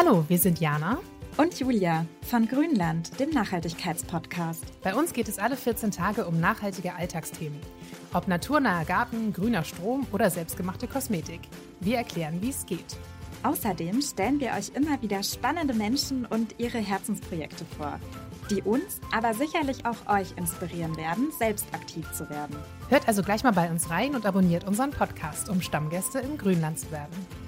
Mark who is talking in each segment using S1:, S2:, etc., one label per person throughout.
S1: Hallo, wir sind Jana
S2: und Julia von Grünland, dem Nachhaltigkeitspodcast.
S1: Bei uns geht es alle 14 Tage um nachhaltige Alltagsthemen. Ob naturnaher Garten, grüner Strom oder selbstgemachte Kosmetik. Wir erklären, wie es geht.
S2: Außerdem stellen wir euch immer wieder spannende Menschen und ihre Herzensprojekte vor, die uns, aber sicherlich auch euch inspirieren werden, selbst aktiv zu werden.
S1: Hört also gleich mal bei uns rein und abonniert unseren Podcast, um Stammgäste im Grünland zu werden.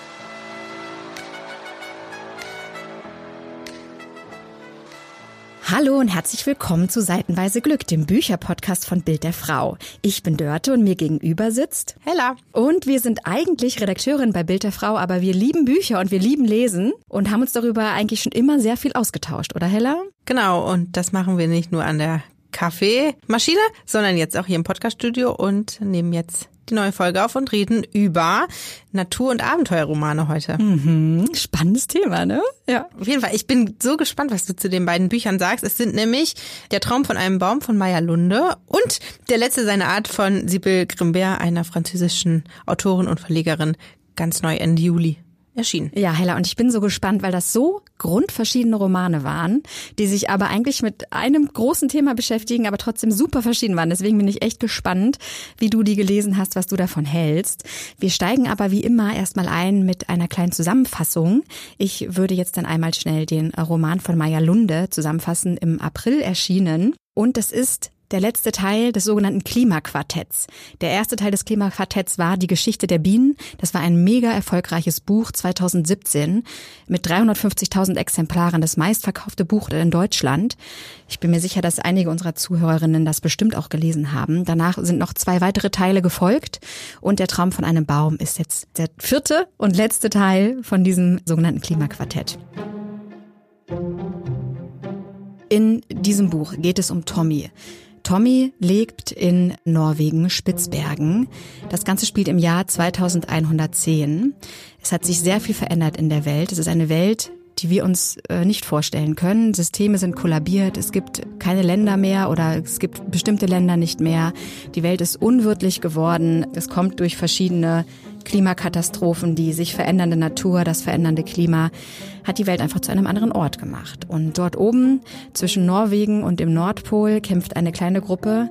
S3: Hallo und herzlich willkommen zu Seitenweise Glück, dem Bücherpodcast von Bild der Frau. Ich bin Dörte und mir gegenüber sitzt
S4: Hella.
S3: Und wir sind eigentlich Redakteurin bei Bild der Frau, aber wir lieben Bücher und wir lieben Lesen und haben uns darüber eigentlich schon immer sehr viel ausgetauscht, oder Hella?
S4: Genau, und das machen wir nicht nur an der Kaffeemaschine, sondern jetzt auch hier im Podcaststudio und nehmen jetzt die neue Folge auf und reden über Natur- und Abenteuerromane heute.
S3: Mhm, spannendes Thema, ne?
S4: Ja. Auf jeden Fall. Ich bin so gespannt, was du zu den beiden Büchern sagst. Es sind nämlich Der Traum von einem Baum von Maya Lunde und Der letzte seiner Art von Sibyl Grimbert, einer französischen Autorin und Verlegerin, ganz neu Ende Juli erschienen.
S3: Ja, Hella, und ich bin so gespannt, weil das so grundverschiedene Romane waren, die sich aber eigentlich mit einem großen Thema beschäftigen, aber trotzdem super verschieden waren. Deswegen bin ich echt gespannt, wie du die gelesen hast, was du davon hältst. Wir steigen aber wie immer erstmal ein mit einer kleinen Zusammenfassung. Ich würde jetzt dann einmal schnell den Roman von Maya Lunde zusammenfassen, im April erschienen. Und das ist der letzte Teil des sogenannten Klimaquartetts. Der erste Teil des Klimaquartetts war Die Geschichte der Bienen. Das war ein mega erfolgreiches Buch 2017 mit 350.000 Exemplaren, das meistverkaufte Buch in Deutschland. Ich bin mir sicher, dass einige unserer Zuhörerinnen das bestimmt auch gelesen haben. Danach sind noch zwei weitere Teile gefolgt und der Traum von einem Baum ist jetzt der vierte und letzte Teil von diesem sogenannten Klimaquartett. In diesem Buch geht es um Tommy. Tommy lebt in Norwegen, Spitzbergen. Das Ganze spielt im Jahr 2110. Es hat sich sehr viel verändert in der Welt. Es ist eine Welt, die wir uns äh, nicht vorstellen können. Systeme sind kollabiert, es gibt keine Länder mehr oder es gibt bestimmte Länder nicht mehr. Die Welt ist unwirtlich geworden. Es kommt durch verschiedene Klimakatastrophen, die sich verändernde Natur, das verändernde Klima, hat die Welt einfach zu einem anderen Ort gemacht. Und dort oben zwischen Norwegen und dem Nordpol kämpft eine kleine Gruppe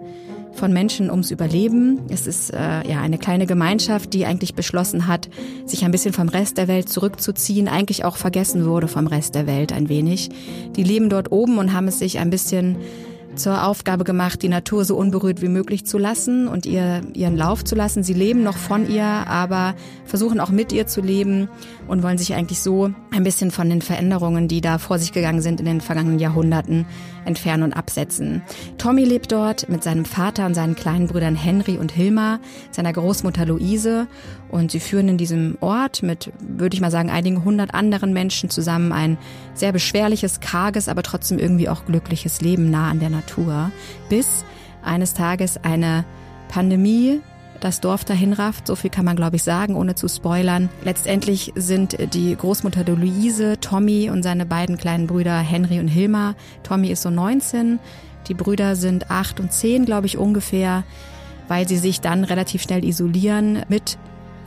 S3: von Menschen ums Überleben. Es ist äh, ja eine kleine Gemeinschaft, die eigentlich beschlossen hat, sich ein bisschen vom Rest der Welt zurückzuziehen, eigentlich auch vergessen wurde vom Rest der Welt ein wenig. Die leben dort oben und haben es sich ein bisschen zur Aufgabe gemacht, die Natur so unberührt wie möglich zu lassen und ihr ihren Lauf zu lassen. Sie leben noch von ihr, aber versuchen auch mit ihr zu leben und wollen sich eigentlich so ein bisschen von den Veränderungen, die da vor sich gegangen sind in den vergangenen Jahrhunderten, entfernen und absetzen. Tommy lebt dort mit seinem Vater und seinen kleinen Brüdern Henry und Hilma, seiner Großmutter Luise und sie führen in diesem Ort mit, würde ich mal sagen, einigen hundert anderen Menschen zusammen ein sehr beschwerliches, karges, aber trotzdem irgendwie auch glückliches Leben nah an der Natur, bis eines Tages eine Pandemie das Dorf dahin rafft. So viel kann man, glaube ich, sagen, ohne zu spoilern. Letztendlich sind die Großmutter de Luise, Tommy und seine beiden kleinen Brüder Henry und Hilma. Tommy ist so 19, die Brüder sind 8 und 10, glaube ich, ungefähr, weil sie sich dann relativ schnell isolieren mit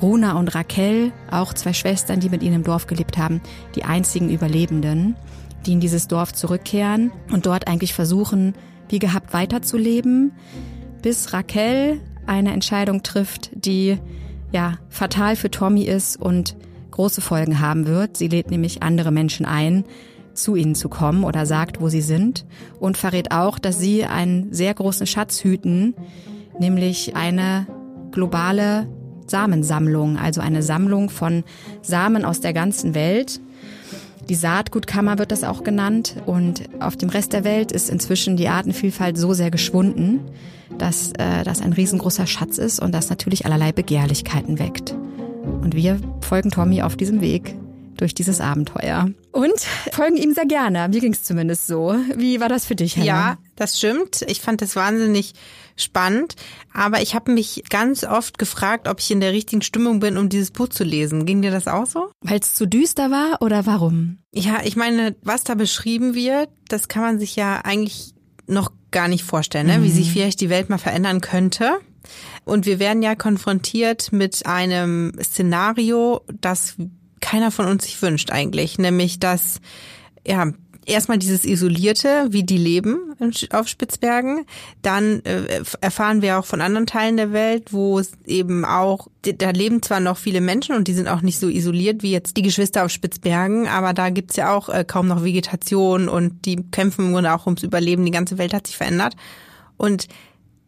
S3: Runa und Raquel, auch zwei Schwestern, die mit ihnen im Dorf gelebt haben, die einzigen Überlebenden, die in dieses Dorf zurückkehren und dort eigentlich versuchen, wie gehabt weiterzuleben, bis Raquel eine Entscheidung trifft, die ja fatal für Tommy ist und große Folgen haben wird. Sie lädt nämlich andere Menschen ein, zu ihnen zu kommen oder sagt, wo sie sind und verrät auch, dass sie einen sehr großen Schatz hüten, nämlich eine globale Samensammlung, also eine Sammlung von Samen aus der ganzen Welt. Die Saatgutkammer wird das auch genannt und auf dem Rest der Welt ist inzwischen die Artenvielfalt so sehr geschwunden, dass äh, das ein riesengroßer Schatz ist und das natürlich allerlei Begehrlichkeiten weckt. Und wir folgen Tommy auf diesem Weg durch dieses Abenteuer. Und folgen ihm sehr gerne. Mir ging es zumindest so. Wie war das für dich, Hannah?
S4: Ja, das stimmt. Ich fand das wahnsinnig spannend. Aber ich habe mich ganz oft gefragt, ob ich in der richtigen Stimmung bin, um dieses Buch zu lesen. Ging dir das auch so?
S3: Weil es zu düster war oder warum?
S4: Ja, ich meine, was da beschrieben wird, das kann man sich ja eigentlich noch gar nicht vorstellen, ne? wie sich vielleicht die Welt mal verändern könnte. Und wir werden ja konfrontiert mit einem Szenario, das keiner von uns sich wünscht eigentlich, nämlich dass ja erstmal dieses Isolierte, wie die leben auf Spitzbergen. Dann äh, erfahren wir auch von anderen Teilen der Welt, wo es eben auch, da leben zwar noch viele Menschen und die sind auch nicht so isoliert wie jetzt die Geschwister auf Spitzbergen, aber da gibt's ja auch äh, kaum noch Vegetation und die kämpfen im Grunde auch ums Überleben. Die ganze Welt hat sich verändert. Und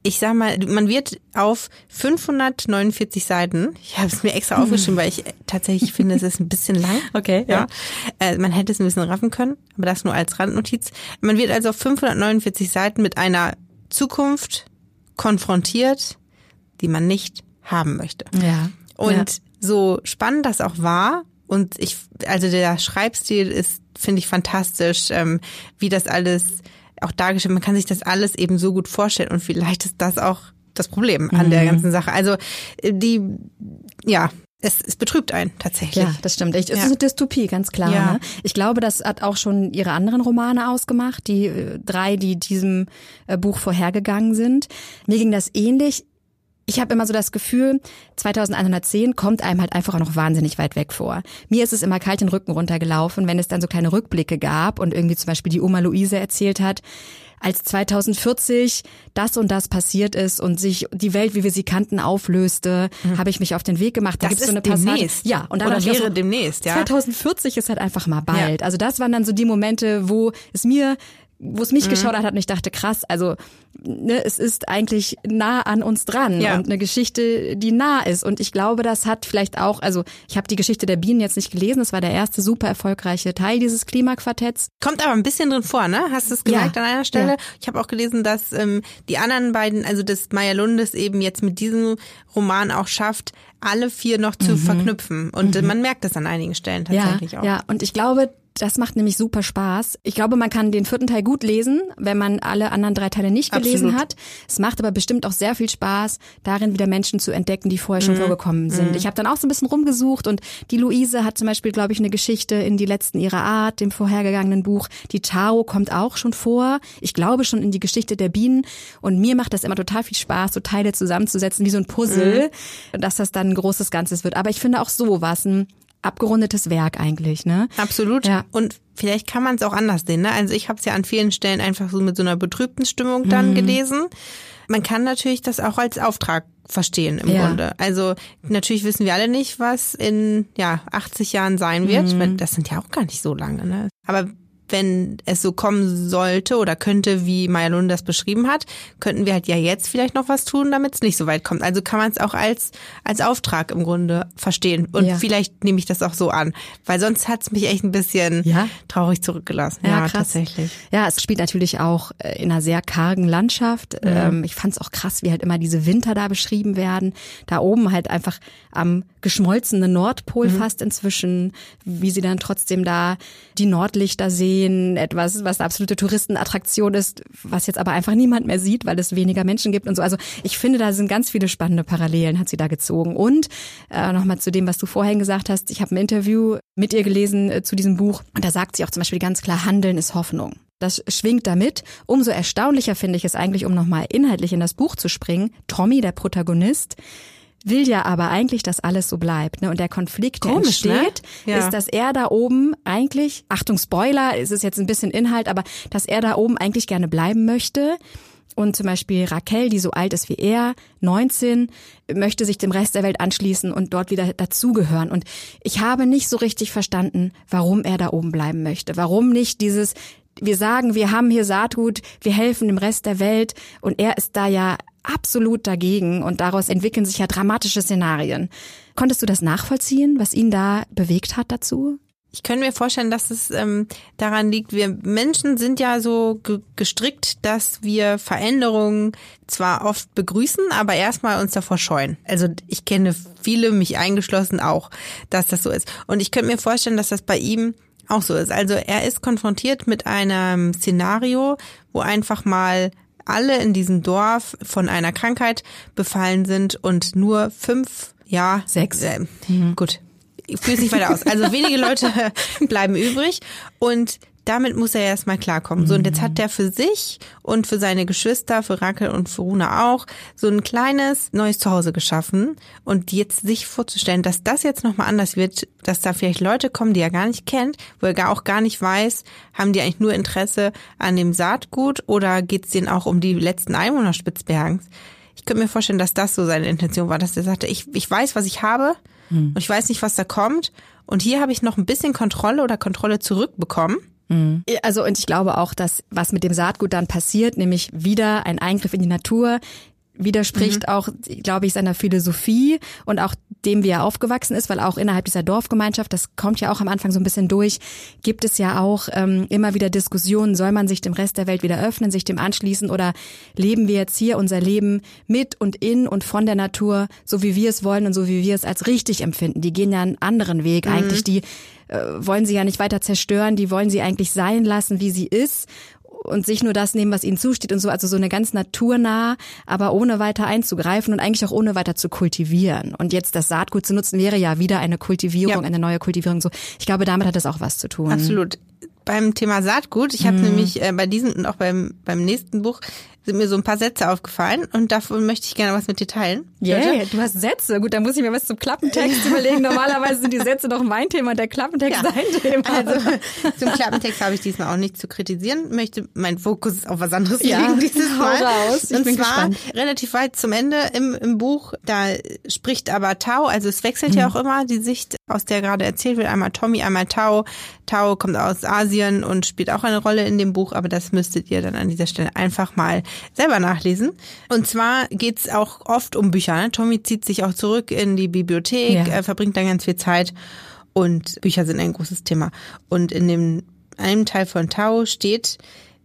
S4: ich sag mal, man wird auf 549 Seiten, ich habe es mir extra aufgeschrieben, weil ich tatsächlich finde, es ist ein bisschen lang.
S3: Okay,
S4: ja. Äh, man hätte es ein bisschen raffen können, aber das nur als Randnotiz. Man wird also auf 549 Seiten mit einer Zukunft konfrontiert, die man nicht haben möchte.
S3: Ja.
S4: Und
S3: ja.
S4: so spannend das auch war, und ich, also der Schreibstil ist, finde ich, fantastisch, ähm, wie das alles auch dargestellt. Man kann sich das alles eben so gut vorstellen und vielleicht ist das auch das Problem an
S3: Mhm.
S4: der ganzen Sache. Also äh, die, ja, es, es betrübt einen tatsächlich.
S3: Ja, das stimmt. Ich, es
S4: Ja.
S3: ist eine Dystopie, ganz klar.
S4: Ja.
S3: Ne? Ich glaube, das hat auch schon ihre anderen Romane ausgemacht, die äh, drei, die diesem äh, Buch vorhergegangen sind. Mir ging das ähnlich. Ich habe immer so das Gefühl, 2110 kommt einem halt einfach auch noch wahnsinnig weit weg vor. Mir ist es immer kalt den Rücken runtergelaufen, wenn es dann so kleine Rückblicke gab und irgendwie zum Beispiel die Oma Luise erzählt hat, als 2040 das und das passiert ist und sich die Welt, wie wir sie kannten, auflöste, habe ich mich auf den Weg gemacht. Da
S4: Mhm. Das
S3: gibt's so
S4: ist
S3: eine Passage.
S4: demnächst.
S3: Ja, und dann
S4: Oder wäre
S3: so,
S4: demnächst, ja.
S3: 2040 ist halt einfach mal bald. Also das waren dann so die Momente, wo es mir wo es
S4: Mhm.
S3: mich geschaudert hat und ich dachte, krass, also ne, es ist eigentlich nah an uns dran
S4: Ja.
S3: und eine Geschichte, die nah ist. Und ich glaube, das hat vielleicht auch, also ich habe die Geschichte der Bienen jetzt nicht gelesen, das war der erste super erfolgreiche Teil dieses Klimaquartetts.
S4: Kommt aber ein bisschen drin vor, ne? Hast du es gemerkt
S3: Ja,
S4: an einer Stelle?
S3: ja.
S4: Ich habe auch gelesen, dass ähm, die anderen beiden, also das Maya Lundes eben jetzt mit diesem Roman auch schafft, alle vier noch zu verknüpfen. Und äh, man merkt das an einigen Stellen tatsächlich
S3: Mhm.
S4: auch.
S3: Ja, und ich glaube, das macht nämlich super Spaß. Ich glaube, man kann den vierten Teil gut lesen, wenn man alle anderen drei Teile nicht gelesen
S4: Absolut.
S3: hat. Es macht aber bestimmt auch sehr viel Spaß, darin wieder Menschen zu entdecken, die vorher
S4: Mhm.
S3: schon vorgekommen sind. Ich habe dann auch so ein bisschen rumgesucht und die Luise hat zum Beispiel, glaube ich, eine Geschichte in die letzten ihrer Art, dem vorhergegangenen Buch. Die Tao kommt auch schon vor. Ich glaube schon in die Geschichte der Bienen. Und mir macht das immer total viel Spaß, so Teile zusammenzusetzen, wie so ein Puzzle,
S4: Mhm.
S3: dass das dann ein großes Ganzes wird. Aber ich finde auch so was ein abgerundetes Werk eigentlich, ne?
S4: Absolut.
S3: Ja.
S4: Und vielleicht kann man es auch anders sehen. Ne? Also ich habe es ja an vielen Stellen einfach so mit so einer betrübten Stimmung dann gelesen. Man kann natürlich das auch als Auftrag verstehen im
S3: Ja.
S4: Grunde. Also natürlich wissen wir alle nicht, was in ja 80 Jahren sein wird. weil Das sind ja auch gar nicht so lange. Ne? Aber wenn es so kommen sollte oder könnte, wie Maya Lund das beschrieben hat, könnten wir halt ja jetzt vielleicht noch was tun, damit es nicht so weit kommt. Also kann man es auch als als Auftrag im Grunde verstehen. Und
S3: Ja.
S4: vielleicht nehme ich das auch so an, weil sonst hat es mich echt ein bisschen
S3: Ja?
S4: traurig zurückgelassen.
S3: Ja,
S4: Ja,
S3: krass.
S4: tatsächlich.
S3: Ja, es spielt natürlich auch äh, in einer sehr kargen Landschaft. Ähm, ich fand es auch krass, wie halt immer diese Winter da beschrieben werden. Da oben halt einfach am geschmolzenen Nordpol fast inzwischen, wie sie dann trotzdem da die Nordlichter sehen, etwas, was eine absolute Touristenattraktion ist, was jetzt aber einfach niemand mehr sieht, weil es weniger Menschen gibt und so. Also ich finde, da sind ganz viele spannende Parallelen, hat sie da gezogen. Und äh, nochmal zu dem, was du vorhin gesagt hast, ich habe ein Interview mit ihr gelesen äh, zu diesem Buch und da sagt sie auch zum Beispiel ganz klar, Handeln ist Hoffnung. Das schwingt damit. Umso erstaunlicher finde ich es eigentlich, um nochmal inhaltlich in das Buch zu springen. Tommy, der Protagonist, will ja aber eigentlich, dass alles so bleibt. Ne? Und der Konflikt, der
S4: Komisch, ne?
S3: entsteht,
S4: Ja.
S3: ist, dass er da oben eigentlich, Achtung Spoiler, es ist jetzt ein bisschen Inhalt, aber dass er da oben eigentlich gerne bleiben möchte. Und zum Beispiel Raquel, die so alt ist wie er, 19, möchte sich dem Rest der Welt anschließen und dort wieder dazugehören. Und ich habe nicht so richtig verstanden, warum er da oben bleiben möchte. Warum nicht dieses, wir sagen, wir haben hier Saatgut, wir helfen dem Rest der Welt und er ist da ja absolut dagegen und daraus entwickeln sich ja dramatische Szenarien. Konntest du das nachvollziehen, was ihn da bewegt hat dazu?
S4: Ich könnte mir vorstellen, dass es ähm, daran liegt, wir Menschen sind ja so ge gestrickt, dass wir Veränderungen zwar oft begrüßen, aber erstmal uns davor scheuen. Also ich kenne viele, mich eingeschlossen auch, dass das so ist. Und ich könnte mir vorstellen, dass das bei ihm auch so ist. Also er ist konfrontiert mit einem Szenario, wo einfach mal alle in diesem Dorf von einer Krankheit befallen sind und nur fünf, ja,
S3: Sechs.
S4: Äh, Gut, ich fühle es nicht weiter aus. Also wenige Leute bleiben übrig und damit muss er erstmal klarkommen. So, und jetzt hat er für sich und für seine Geschwister, für Rakel und für Runa auch, so ein kleines neues Zuhause geschaffen. Und jetzt sich vorzustellen, dass das jetzt nochmal anders wird, dass da vielleicht Leute kommen, die er gar nicht kennt, wo er gar auch gar nicht weiß, haben die eigentlich nur Interesse an dem Saatgut oder geht es denen auch um die letzten Einwohner Spitzbergens? Ich könnte mir vorstellen, dass das so seine Intention war, dass er sagte, ich, ich weiß, was ich habe und ich weiß nicht, was da kommt. Und hier habe ich noch ein bisschen Kontrolle oder Kontrolle zurückbekommen.
S3: Also und ich glaube auch, dass was mit dem Saatgut dann passiert, nämlich wieder ein Eingriff in die Natur, widerspricht auch, glaube ich, seiner Philosophie und auch dem, wie er aufgewachsen ist, weil auch innerhalb dieser Dorfgemeinschaft, das kommt ja auch am Anfang so ein bisschen durch, gibt es ja auch ähm, immer wieder Diskussionen, soll man sich dem Rest der Welt wieder öffnen, sich dem anschließen oder leben wir jetzt hier unser Leben mit und in und von der Natur, so wie wir es wollen und so wie wir es als richtig empfinden. Die gehen ja einen anderen Weg eigentlich, die äh, wollen sie ja nicht weiter zerstören, die wollen sie eigentlich sein lassen, wie sie ist und sich nur das nehmen, was ihnen zusteht und so, also so eine ganz naturnah, aber ohne weiter einzugreifen und eigentlich auch ohne weiter zu kultivieren. Und jetzt das Saatgut zu nutzen wäre ja wieder eine Kultivierung,
S4: Ja.
S3: eine neue Kultivierung. So, ich glaube, damit hat das auch was zu tun.
S4: Absolut. Beim Thema Saatgut, ich habe nämlich äh, bei diesem und auch beim, beim nächsten Buch sind mir so ein paar Sätze aufgefallen und davon möchte ich gerne was mit dir teilen.
S3: Yeah, du hast Sätze. Gut, dann muss ich mir was zum Klappentext überlegen. Normalerweise sind die Sätze doch mein Thema, der Klappentext
S4: Ja.
S3: dein Thema.
S4: Also zum Klappentext habe ich diesmal auch nicht zu kritisieren, möchte mein Fokus auf was anderes
S3: Ja,
S4: legen dieses Mal.
S3: raus, ich
S4: Und
S3: bin
S4: zwar
S3: gespannt.
S4: relativ weit zum Ende im, im Buch, da spricht aber Tau, also es wechselt
S3: Mhm.
S4: ja auch immer die Sicht, aus der gerade erzählt wird, einmal Tommy, einmal Tau. Tau kommt aus Asien und spielt auch eine Rolle in dem Buch, aber das müsstet ihr dann an dieser Stelle einfach mal selber nachlesen. Und zwar geht's auch oft um Bücher. Ne? Tommy zieht sich auch zurück in die Bibliothek,
S3: Ja.
S4: er verbringt dann ganz viel Zeit und Bücher sind ein großes Thema. Und in dem einem Teil von Tau steht,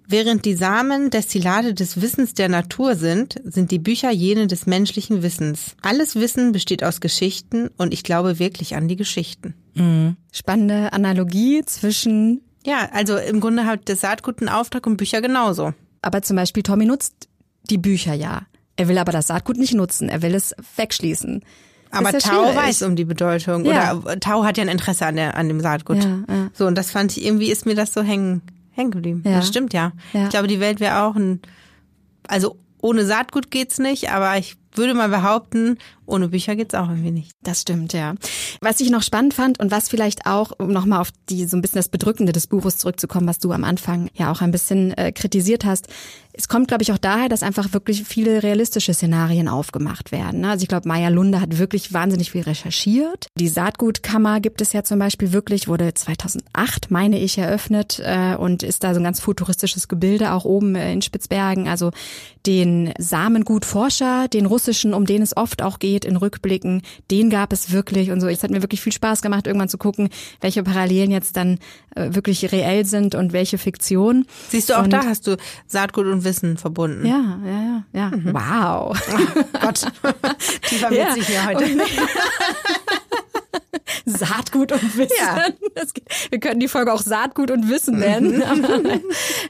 S4: während die Samen Destillate des Wissens der Natur sind, sind die Bücher jene des menschlichen Wissens. Alles Wissen besteht aus Geschichten und ich glaube wirklich an die Geschichten.
S3: Spannende Analogie zwischen,
S4: Ja, also im Grunde hat das Saatgut einen Auftrag und Bücher genauso.
S3: Aber zum Beispiel Tommy nutzt die Bücher ja. Er will aber das Saatgut nicht nutzen. Er will es wegschließen.
S4: Aber
S3: ja
S4: Tau
S3: schwierig.
S4: weiß um die Bedeutung.
S3: Ja.
S4: Oder Tau hat ja ein Interesse an, der, an dem Saatgut.
S3: Ja, ja.
S4: So, und das fand ich, irgendwie ist mir das so hängen, hängen geblieben.
S3: Ja.
S4: Das stimmt ja.
S3: Ja.
S4: Ich glaube, die Welt wäre auch ein, also ohne Saatgut geht's nicht, aber ich würde mal behaupten, ohne Bücher geht's auch irgendwie nicht.
S3: Das stimmt, ja. Was ich noch spannend fand und was vielleicht auch, um nochmal auf die so ein bisschen das Bedrückende des Buches zurückzukommen, was du am Anfang ja auch ein bisschen äh, kritisiert hast, es kommt, glaube ich, auch daher, dass einfach wirklich viele realistische Szenarien aufgemacht werden. ne? Also ich glaube, Maya Lunde hat wirklich wahnsinnig viel recherchiert. Die Saatgutkammer gibt es ja zum Beispiel wirklich, wurde 2008, meine ich, eröffnet äh, und ist da so ein ganz futuristisches Gebilde, auch oben äh, in Spitzbergen. Also den Samengutforscher, den russischen, um den es oft auch geht in Rückblicken, den gab es wirklich und so. Es hat mir wirklich viel Spaß gemacht, irgendwann zu gucken, welche Parallelen jetzt dann äh, wirklich reell sind und welche Fiktion.
S4: Siehst du, auch
S3: Und-
S4: da hast du Saatgut und Wissen verbunden.
S3: Ja, ja, ja, ja. Wow.
S4: Gott, tiefer
S3: Ja.
S4: witzig hier heute.
S3: Saatgut und Wissen.
S4: Ja.
S3: Wir können die Folge auch Saatgut und Wissen nennen. Nein.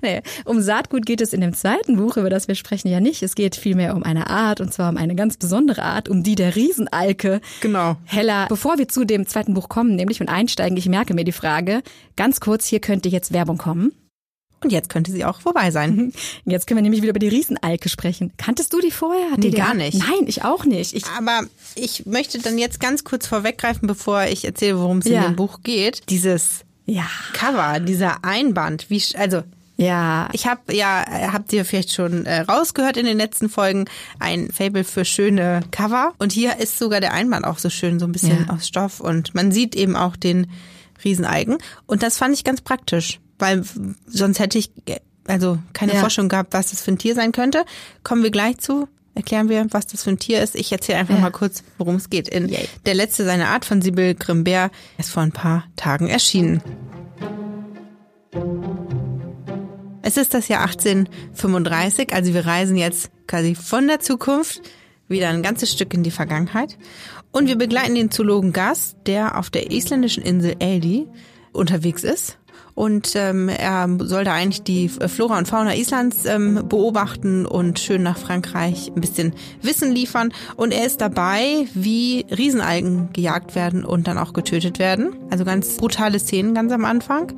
S3: nee, um Saatgut geht es in dem zweiten Buch, über das wir sprechen, ja nicht. Es geht vielmehr um eine Art, und zwar um eine ganz besondere Art, um die der Riesenalke.
S4: Genau.
S3: Hella, bevor wir zu dem zweiten Buch kommen, nämlich und einsteigen, ich merke mir die Frage, ganz kurz, hier könnte jetzt Werbung kommen.
S4: Und jetzt könnte sie auch vorbei sein.
S3: Jetzt können wir nämlich wieder über die Riesenalke sprechen. Kanntest du die vorher? Hat
S4: Nee,
S3: die
S4: gar nicht.
S3: Nein, ich auch nicht. Ich,
S4: Aber ich möchte dann jetzt ganz kurz vorweggreifen, bevor ich erzähle, worum es
S3: Ja.
S4: in dem Buch geht. Dieses
S3: ja,
S4: Cover, dieser Einband, wie also
S3: ja,
S4: ich habe ja, habt ihr vielleicht schon äh, rausgehört in den letzten Folgen, ein Fable für schöne Cover. Und hier ist sogar der Einband auch so schön, so ein bisschen
S3: Ja.
S4: aus Stoff. Und man sieht eben auch den Rieseneigen. Und das fand ich ganz praktisch, weil sonst hätte ich also keine
S3: Ja.
S4: Forschung gehabt, was das für ein Tier sein könnte. Kommen wir gleich zu. erklären wir, was das für ein Tier ist. Ich erzähle einfach ja. mal kurz, worum es geht. In Yay. Der letzte seiner Art von Sibyl Grimbert ist vor ein paar Tagen erschienen. Es ist das Jahr 1835, also wir reisen jetzt quasi von der Zukunft wieder ein ganzes Stück in die Vergangenheit. Und wir begleiten den Zoologen Gas, der auf der isländischen Insel Eldi unterwegs ist. Und ähm, er soll da eigentlich die Flora und Fauna Islands ähm, beobachten und schön nach Frankreich ein bisschen Wissen liefern. Und er ist dabei, wie Riesenalgen gejagt werden und dann auch getötet werden. Also ganz brutale Szenen ganz am Anfang.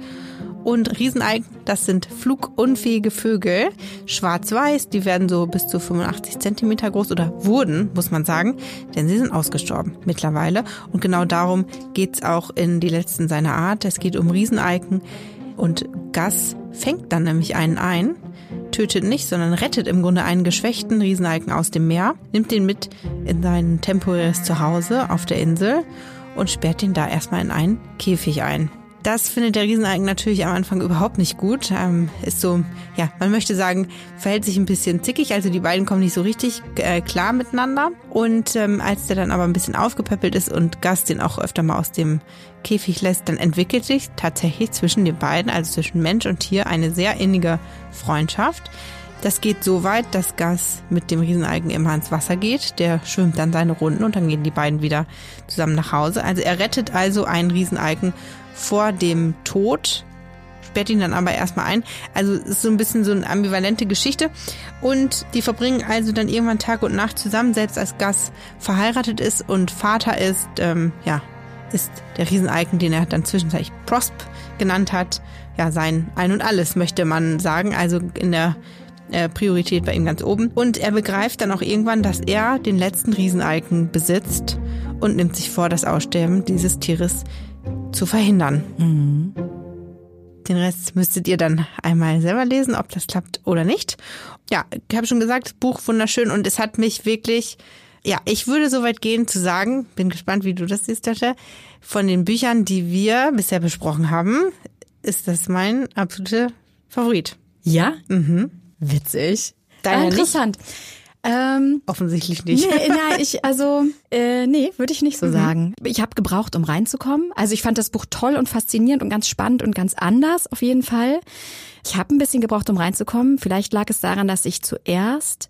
S4: Und Riesenalgen, das sind flugunfähige Vögel, schwarz-weiß, die werden so bis zu 85 Zentimeter groß oder wurden, muss man sagen, denn sie sind ausgestorben mittlerweile. Und genau darum geht's auch in die letzten seiner Art. Es geht um Riesenalgen und Gas fängt dann nämlich einen ein, tötet nicht, sondern rettet im Grunde einen geschwächten Riesenalgen aus dem Meer, nimmt den mit in sein temporäres Zuhause auf der Insel und sperrt ihn da erstmal in einen Käfig ein. Das findet der Rieseneigen natürlich am Anfang überhaupt nicht gut. Ähm, ist so, ja, man möchte sagen, verhält sich ein bisschen zickig. Also die beiden kommen nicht so richtig äh, klar miteinander. Und ähm, als der dann aber ein bisschen aufgepäppelt ist und Gast den auch öfter mal aus dem Käfig lässt, dann entwickelt sich tatsächlich zwischen den beiden, also zwischen Mensch und Tier, eine sehr innige Freundschaft. Das geht so weit, dass Gas mit dem Rieseneigen immer ins Wasser geht. Der schwimmt dann seine Runden und dann gehen die beiden wieder zusammen nach Hause. Also er rettet also einen Rieseneigen vor dem Tod, sperrt ihn dann aber erstmal ein. Also ist so ein bisschen so eine ambivalente Geschichte. Und die verbringen also dann irgendwann Tag und Nacht zusammen, selbst als Gas verheiratet ist und Vater ist, ähm, ja, ist der Rieseneigen, den er dann zwischenzeitlich Prosp genannt hat. Ja, sein Ein und Alles, möchte man sagen. Also in der äh, Priorität bei ihm ganz oben. Und er begreift dann auch irgendwann, dass er den letzten Rieseneigen besitzt und nimmt sich vor, das Aussterben dieses Tieres zu verhindern. Mhm. Den Rest müsstet ihr dann einmal selber lesen, ob das klappt oder nicht. Ja, ich habe schon gesagt, Buch wunderschön und es hat mich wirklich, ja, ich würde so weit gehen zu sagen, bin gespannt, wie du das siehst, Tasche, von den Büchern, die wir bisher besprochen haben, ist das mein absoluter Favorit.
S3: Ja? Mhm. Witzig.
S4: Deiner
S3: interessant.
S4: Nicht? Ähm, Offensichtlich nicht.
S3: Nee, nein, ich, also, äh, nee, würde ich nicht so mhm. sagen. Ich habe gebraucht, um reinzukommen. Also ich fand das Buch toll und faszinierend und ganz spannend und ganz anders auf jeden Fall. Ich habe ein bisschen gebraucht, um reinzukommen. Vielleicht lag es daran, dass ich zuerst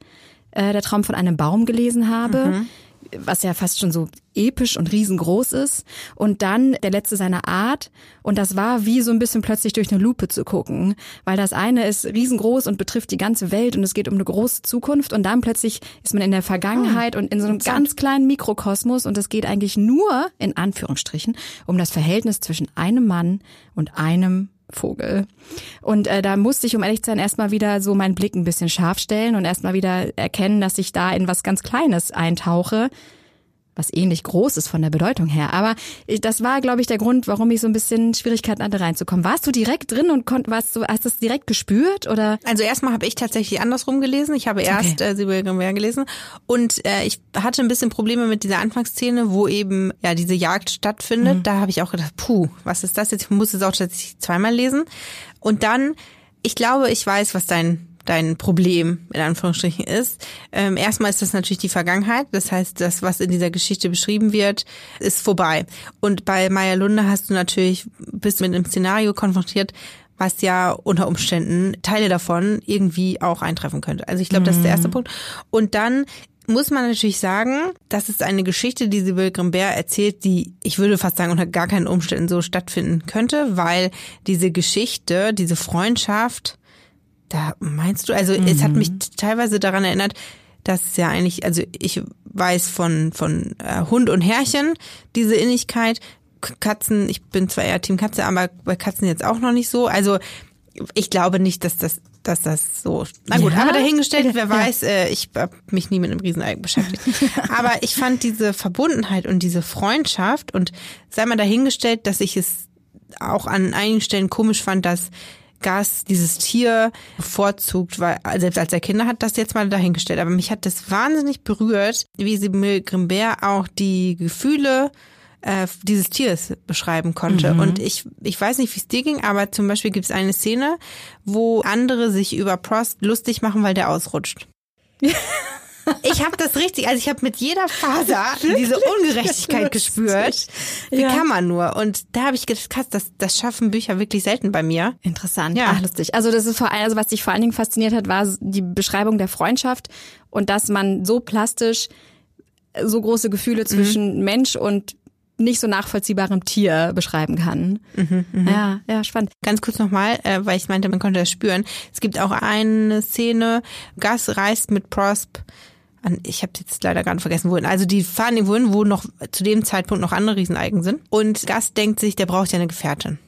S3: äh, der Traum von einem Baum gelesen habe. Mhm was ja fast schon so episch und riesengroß ist. Und dann der letzte seiner Art. Und das war wie so ein bisschen plötzlich durch eine Lupe zu gucken. Weil das eine ist riesengroß und betrifft die ganze Welt und es geht um eine große Zukunft. Und dann plötzlich ist man in der Vergangenheit oh, und in so einem ganz kleinen Mikrokosmos. Und es geht eigentlich nur, in Anführungsstrichen, um das Verhältnis zwischen einem Mann und einem Vogel. Und äh, da musste ich, um ehrlich zu sein, erstmal wieder so meinen Blick ein bisschen scharf stellen und erstmal wieder erkennen, dass ich da in was ganz Kleines eintauche, was ähnlich groß ist von der Bedeutung her. Aber das war, glaube ich, der Grund, warum ich so ein bisschen Schwierigkeiten hatte, reinzukommen. Warst du direkt drin und konnt, warst du, hast du das direkt gespürt oder?
S4: Also erstmal habe ich tatsächlich andersrum gelesen. Ich habe erst okay. äh, Sibyl Grimbert gelesen und äh, ich hatte ein bisschen Probleme mit dieser Anfangsszene, wo eben ja diese Jagd stattfindet. Mhm. Da habe ich auch gedacht, puh, was ist das jetzt? Ich muss es auch tatsächlich zweimal lesen. Und dann, ich glaube, ich weiß, was dein dein Problem in Anführungsstrichen ist. Ähm, erstmal ist das natürlich die Vergangenheit. Das heißt, das, was in dieser Geschichte beschrieben wird, ist vorbei. Und bei Maya Lunde hast du natürlich, bist mit einem Szenario konfrontiert, was ja unter Umständen Teile davon irgendwie auch eintreffen könnte. Also ich glaube, das ist der erste mhm. Punkt. Und dann muss man natürlich sagen, das ist eine Geschichte, die Sibyl Grimbert erzählt, die ich würde fast sagen unter gar keinen Umständen so stattfinden könnte, weil diese Geschichte, diese Freundschaft da meinst du, also mhm. es hat mich mhm. teilweise daran erinnert, dass es ja eigentlich, also ich weiß von, von äh, Hund und Herrchen, diese Innigkeit, Katzen, ich bin zwar eher Team Katze, aber bei Katzen jetzt auch noch nicht so. Also ich glaube nicht, dass das dass das so. Na gut, ja? aber dahingestellt, wer weiß, äh, ich habe mich nie mit einem Riesenei beschäftigt. aber ich fand diese Verbundenheit und diese Freundschaft und sei mal dahingestellt, dass ich es auch an einigen Stellen komisch fand, dass Gas dieses Tier bevorzugt, weil selbst als er Kinder hat, das jetzt mal dahingestellt. Aber mich hat das wahnsinnig berührt, wie sie mit Grimbert auch die Gefühle äh, dieses Tiers beschreiben konnte. Mhm. Und ich, ich weiß nicht, wie es dir ging, aber zum Beispiel gibt es eine Szene, wo andere sich über Prost lustig machen, weil der ausrutscht. Ich habe das richtig, also ich habe mit jeder Faser diese Ungerechtigkeit gespürt. Wie
S3: Ja.
S4: kann man nur? Und da habe ich gedacht, das, das schaffen Bücher wirklich selten bei mir.
S3: Interessant.
S4: Ja.
S3: Ach, lustig. Also das ist vor allem, also was dich vor allen Dingen fasziniert hat, war die Beschreibung der Freundschaft und dass man so plastisch so große Gefühle zwischen Mensch und nicht so nachvollziehbarem Tier beschreiben kann. Ja, ja, spannend.
S4: Ganz kurz nochmal, äh, weil ich meinte, man konnte das spüren. Es gibt auch eine Szene, Gus reist mit Prosp an, ich habe jetzt leider gerade vergessen, wohin. Also die fahren irgendwo wo noch zu dem Zeitpunkt noch andere Riesenalgen sind. Und Gus denkt sich, der braucht ja eine Gefährtin.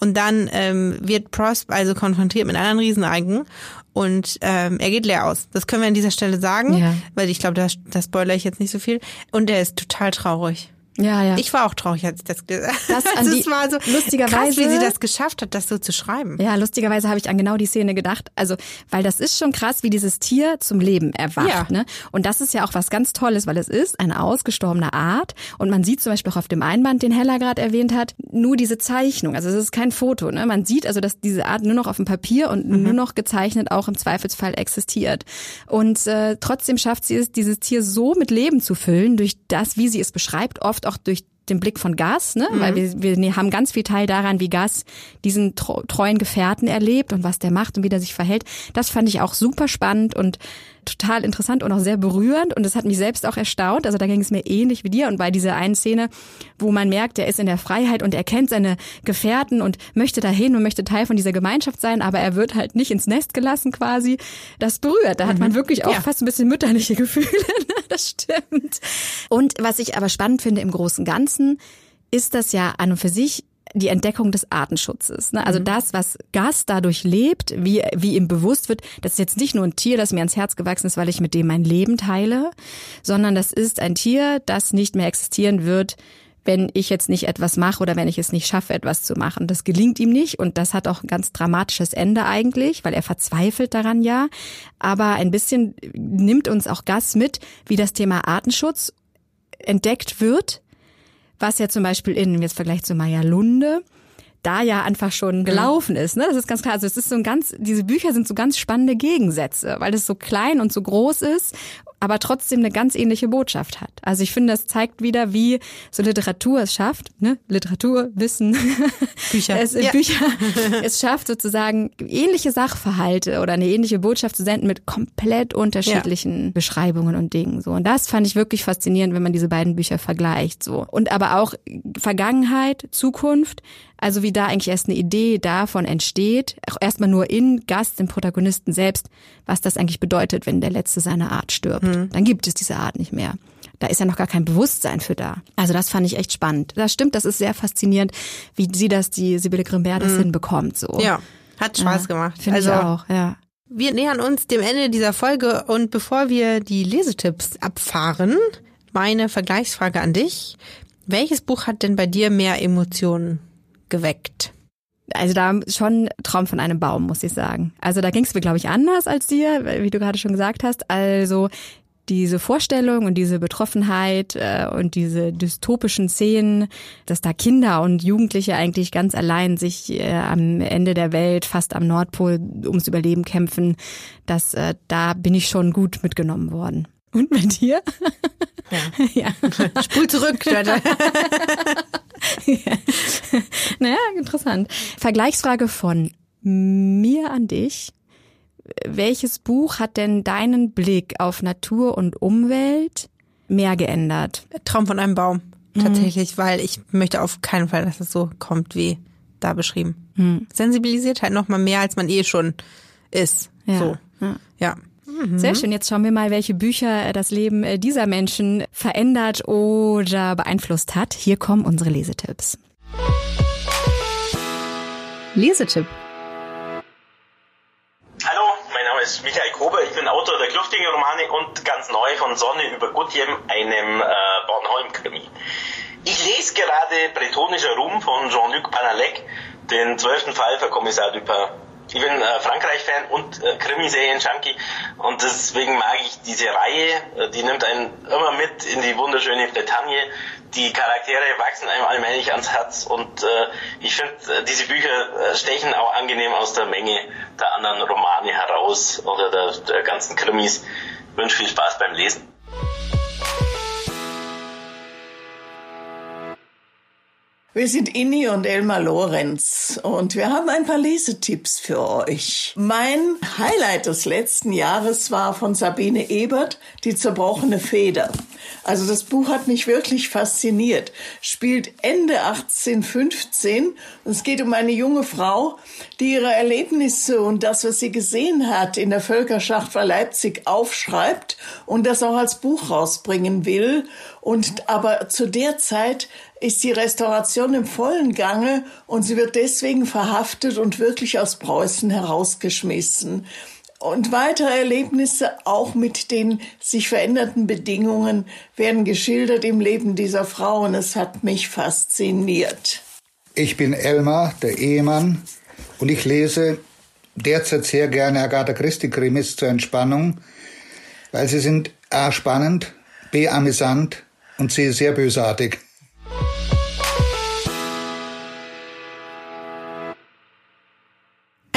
S4: Und dann ähm, wird Prosp also konfrontiert mit anderen Riesenalgen und ähm, er geht leer aus. Das können wir an dieser Stelle sagen,
S3: Ja.
S4: weil ich glaube, da, da spoilere ich jetzt nicht so viel. Und er ist total traurig.
S3: Ja, ja.
S4: Ich war auch traurig, als ich das gesagt
S3: Das
S4: Also
S3: die-
S4: es war so
S3: lustigerweise-
S4: krass, wie sie das geschafft hat, das so zu schreiben.
S3: Ja, lustigerweise habe ich an genau die Szene gedacht. Also, weil das ist schon krass, wie dieses Tier zum Leben erwacht.
S4: Ja.
S3: Ne? Und das ist ja auch was ganz Tolles, weil es ist eine ausgestorbene Art. Und man sieht zum Beispiel auch auf dem Einband, den Hella gerade erwähnt hat, nur diese Zeichnung. Also es ist kein Foto. Ne? Man sieht also, dass diese Art nur noch auf dem Papier und nur noch gezeichnet auch im Zweifelsfall existiert. Und äh, trotzdem schafft sie es, dieses Tier so mit Leben zu füllen, durch das, wie sie es beschreibt, oft auch durch den Blick von Gas, ne? weil wir, wir ne- haben ganz viel Teil daran, wie Gas diesen treuen Gefährten erlebt und was der macht und wie der sich verhält. Das fand ich auch super spannend und total interessant und auch sehr berührend und das hat mich selbst auch erstaunt. Also da ging es mir ähnlich wie dir und bei dieser einen Szene, wo man merkt, er ist in der Freiheit und er kennt seine Gefährten und möchte dahin und möchte Teil von dieser Gemeinschaft sein, aber er wird halt nicht ins Nest gelassen quasi. Das berührt. Da hat man wirklich auch
S4: Ja.
S3: fast ein bisschen mütterliche Gefühle. ne? das stimmt. Und was ich aber spannend finde im Großen und Ganzen, ist das ja an und für sich die Entdeckung des Artenschutzes. Ne? Also das, was Gas dadurch lebt, wie, wie ihm bewusst wird, das ist jetzt nicht nur ein Tier, das mir ans Herz gewachsen ist, weil ich mit dem mein Leben teile, sondern das ist ein Tier, das nicht mehr existieren wird, wenn ich jetzt nicht etwas mache oder wenn ich es nicht schaffe, etwas zu machen. Das gelingt ihm nicht und das hat auch ein ganz dramatisches Ende eigentlich, weil er verzweifelt daran ja. Aber ein bisschen nimmt uns auch Gas mit, wie das Thema Artenschutz entdeckt wird, was ja zum Beispiel in, jetzt Vergleich zu Maya Lunde, da ja einfach schon gelaufen ist. Ne? Das ist ganz klar. Also es ist so ein ganz, diese Bücher sind so ganz spannende Gegensätze, weil es so klein und so groß ist, aber trotzdem eine ganz ähnliche Botschaft hat. Also ich finde, das zeigt wieder, wie so Literatur es schafft, ne? Literatur, Wissen,
S4: Bücher.
S3: es, äh,
S4: Ja.
S3: Bücher, es schafft sozusagen ähnliche Sachverhalte oder eine ähnliche Botschaft zu senden mit komplett unterschiedlichen Beschreibungen und Dingen so. Und das fand ich wirklich faszinierend, wenn man diese beiden Bücher vergleicht so. Und aber auch Vergangenheit, Zukunft, also wie da eigentlich erst eine Idee davon entsteht, auch erstmal nur in Gast, dem Protagonisten selbst, was das eigentlich bedeutet, wenn der Letzte seiner Art stirbt. Dann gibt es diese Art nicht mehr. Da ist ja noch gar kein Bewusstsein für da. Also das fand ich echt spannend. Das stimmt, das ist sehr faszinierend, wie sie das, die Sibylle Grimbert, das hinbekommt. So.
S4: Ja, hat Spaß gemacht.
S3: Finde
S4: also
S3: ich auch, ja.
S4: wir nähern uns dem Ende dieser Folge und bevor wir die Lesetipps abfahren, meine Vergleichsfrage an dich. Welches Buch hat denn bei dir mehr Emotionen geweckt?
S3: Also da schon Traum von einem Baum, muss ich sagen. Also da ging es mir, glaube ich, anders als dir, wie du gerade schon gesagt hast. Also diese Vorstellung und diese Betroffenheit äh, und diese dystopischen Szenen, dass da Kinder und Jugendliche eigentlich ganz allein sich äh, am Ende der Welt, fast am Nordpol, ums Überleben kämpfen, das, äh, da bin ich schon gut mitgenommen worden. Und bei dir?
S4: Ja.
S3: ja.
S4: Spul zurück, Leute.
S3: Interessant. Vergleichsfrage von mir an dich. Welches Buch hat denn deinen Blick auf Natur und Umwelt mehr geändert?
S4: Traum von einem Baum. Tatsächlich, weil ich möchte auf keinen Fall, dass es so kommt wie da beschrieben. Sensibilisiert halt noch mal mehr, als man eh schon ist.
S3: Ja.
S4: So.
S3: Ja.
S4: Ja.
S3: Sehr schön. Jetzt schauen wir mal, welche Bücher äh, das Leben äh, dieser Menschen verändert oder beeinflusst hat. Hier kommen unsere Lesetipps. Lesetipp.
S5: Hallo, mein Name ist Michael Kober, ich bin Autor der Kluftinger-Romane und ganz neu von Sonne über Gutjem, einem äh, Bornholm-Krimi. Ich lese gerade Bretonischer Ruhm von Jean-Luc Panalec, den zwölften Fall für Kommissar Dupin. Ich bin äh, Frankreich-Fan und äh, Krimiserien-Junkie und deswegen mag ich diese Reihe, äh, die nimmt einen immer mit in die wunderschöne Bretagne. Die Charaktere wachsen einem allmählich ans Herz und äh, ich finde, äh, diese Bücher äh, stechen auch angenehm aus der Menge der anderen Romane heraus oder der, der ganzen Krimis, wünsche viel Spaß beim Lesen.
S6: Wir sind Inni und Elmar Lorenz und wir haben ein paar Lesetipps für euch. Mein Highlight des letzten Jahres war von Sabine Ebert, Die zerbrochene Feder. Also das Buch hat mich wirklich fasziniert. Spielt Ende 1815 und es geht um eine junge Frau, die ihre Erlebnisse und das, was sie gesehen hat in der Völkerschlacht bei Leipzig aufschreibt und das auch als Buch rausbringen will. Und aber zu der Zeit ist die Restauration im vollen Gange und sie wird deswegen verhaftet und wirklich aus Preußen herausgeschmissen. Und weitere Erlebnisse, auch mit den sich veränderten Bedingungen, werden geschildert im Leben dieser Frau und es hat mich fasziniert.
S7: Ich bin Elmar, der Ehemann, und ich lese derzeit sehr gerne Agatha Christie Krimis zur Entspannung, weil sie sind A spannend, B amüsant und C sehr bösartig.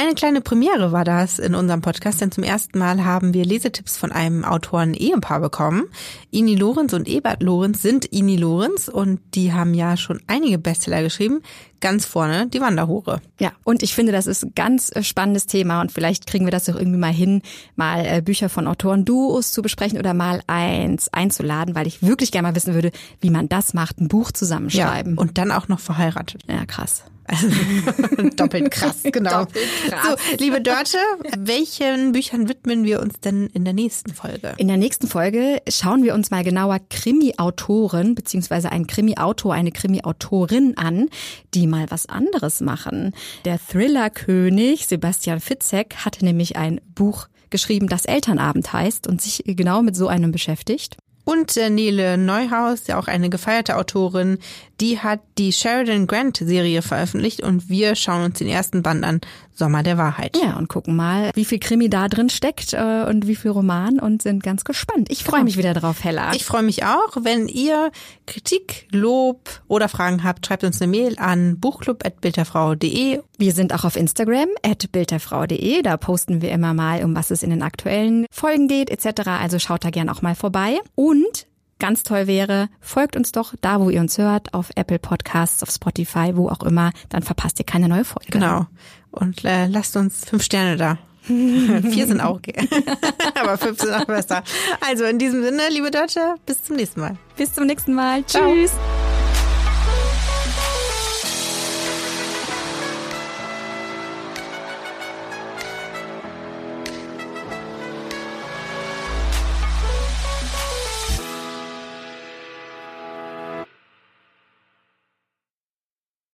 S4: Eine kleine Premiere war das in unserem Podcast, denn zum ersten Mal haben wir Lesetipps von einem Autoren-Ehepaar bekommen. Ini Lorenz und Ebert Lorenz sind Ini Lorenz und die haben ja schon einige Bestseller geschrieben. Ganz vorne die Wanderhure.
S3: Ja, und ich finde, das ist ein ganz äh, spannendes Thema und vielleicht kriegen wir das doch irgendwie mal hin, mal äh, Bücher von Autoren-Duos zu besprechen oder mal eins einzuladen, weil ich wirklich gerne mal wissen würde, wie man das macht, ein Buch zusammenschreiben.
S4: Ja, und dann auch noch verheiratet.
S3: Ja, krass.
S4: Also, doppelt krass, genau.
S3: Doppelt krass.
S4: So, liebe Dörte, welchen Büchern widmen wir uns denn in der nächsten Folge?
S3: In der nächsten Folge schauen wir uns mal genauer Krimi-Autoren beziehungsweise einen Krimi-Autor, eine Krimi-Autorin an, die mal was anderes machen. Der Thriller-König Sebastian Fitzek hatte nämlich ein Buch geschrieben, das Elternabend heißt und sich genau mit so einem beschäftigt.
S4: Und äh, Nele Neuhaus, ja auch eine gefeierte Autorin, die hat die Sheridan Grant Serie veröffentlicht und wir schauen uns den ersten Band an, Sommer der Wahrheit.
S3: Ja, und gucken mal, wie viel Krimi da drin steckt äh, und wie viel Roman und sind ganz gespannt. Ich freue mich wieder drauf, Hella.
S4: Ich freue mich auch. Wenn ihr Kritik, Lob oder Fragen habt, schreibt uns eine Mail an buchclub.bildterfrau.de.
S3: Wir sind auch auf Instagram, at bildterfrau.de. Da posten wir immer mal, um was es in den aktuellen Folgen geht, etc. Also schaut da gern auch mal vorbei. Und ganz toll wäre, folgt uns doch da, wo ihr uns hört, auf Apple Podcasts, auf Spotify, wo auch immer, dann verpasst ihr keine neue Folge.
S4: Genau. Und äh, lasst uns fünf Sterne da. Vier sind auch. Aber fünf sind auch besser. Also in diesem Sinne, liebe Deutsche, bis zum nächsten Mal.
S3: Bis zum nächsten Mal. Tschüss.
S4: Ciao.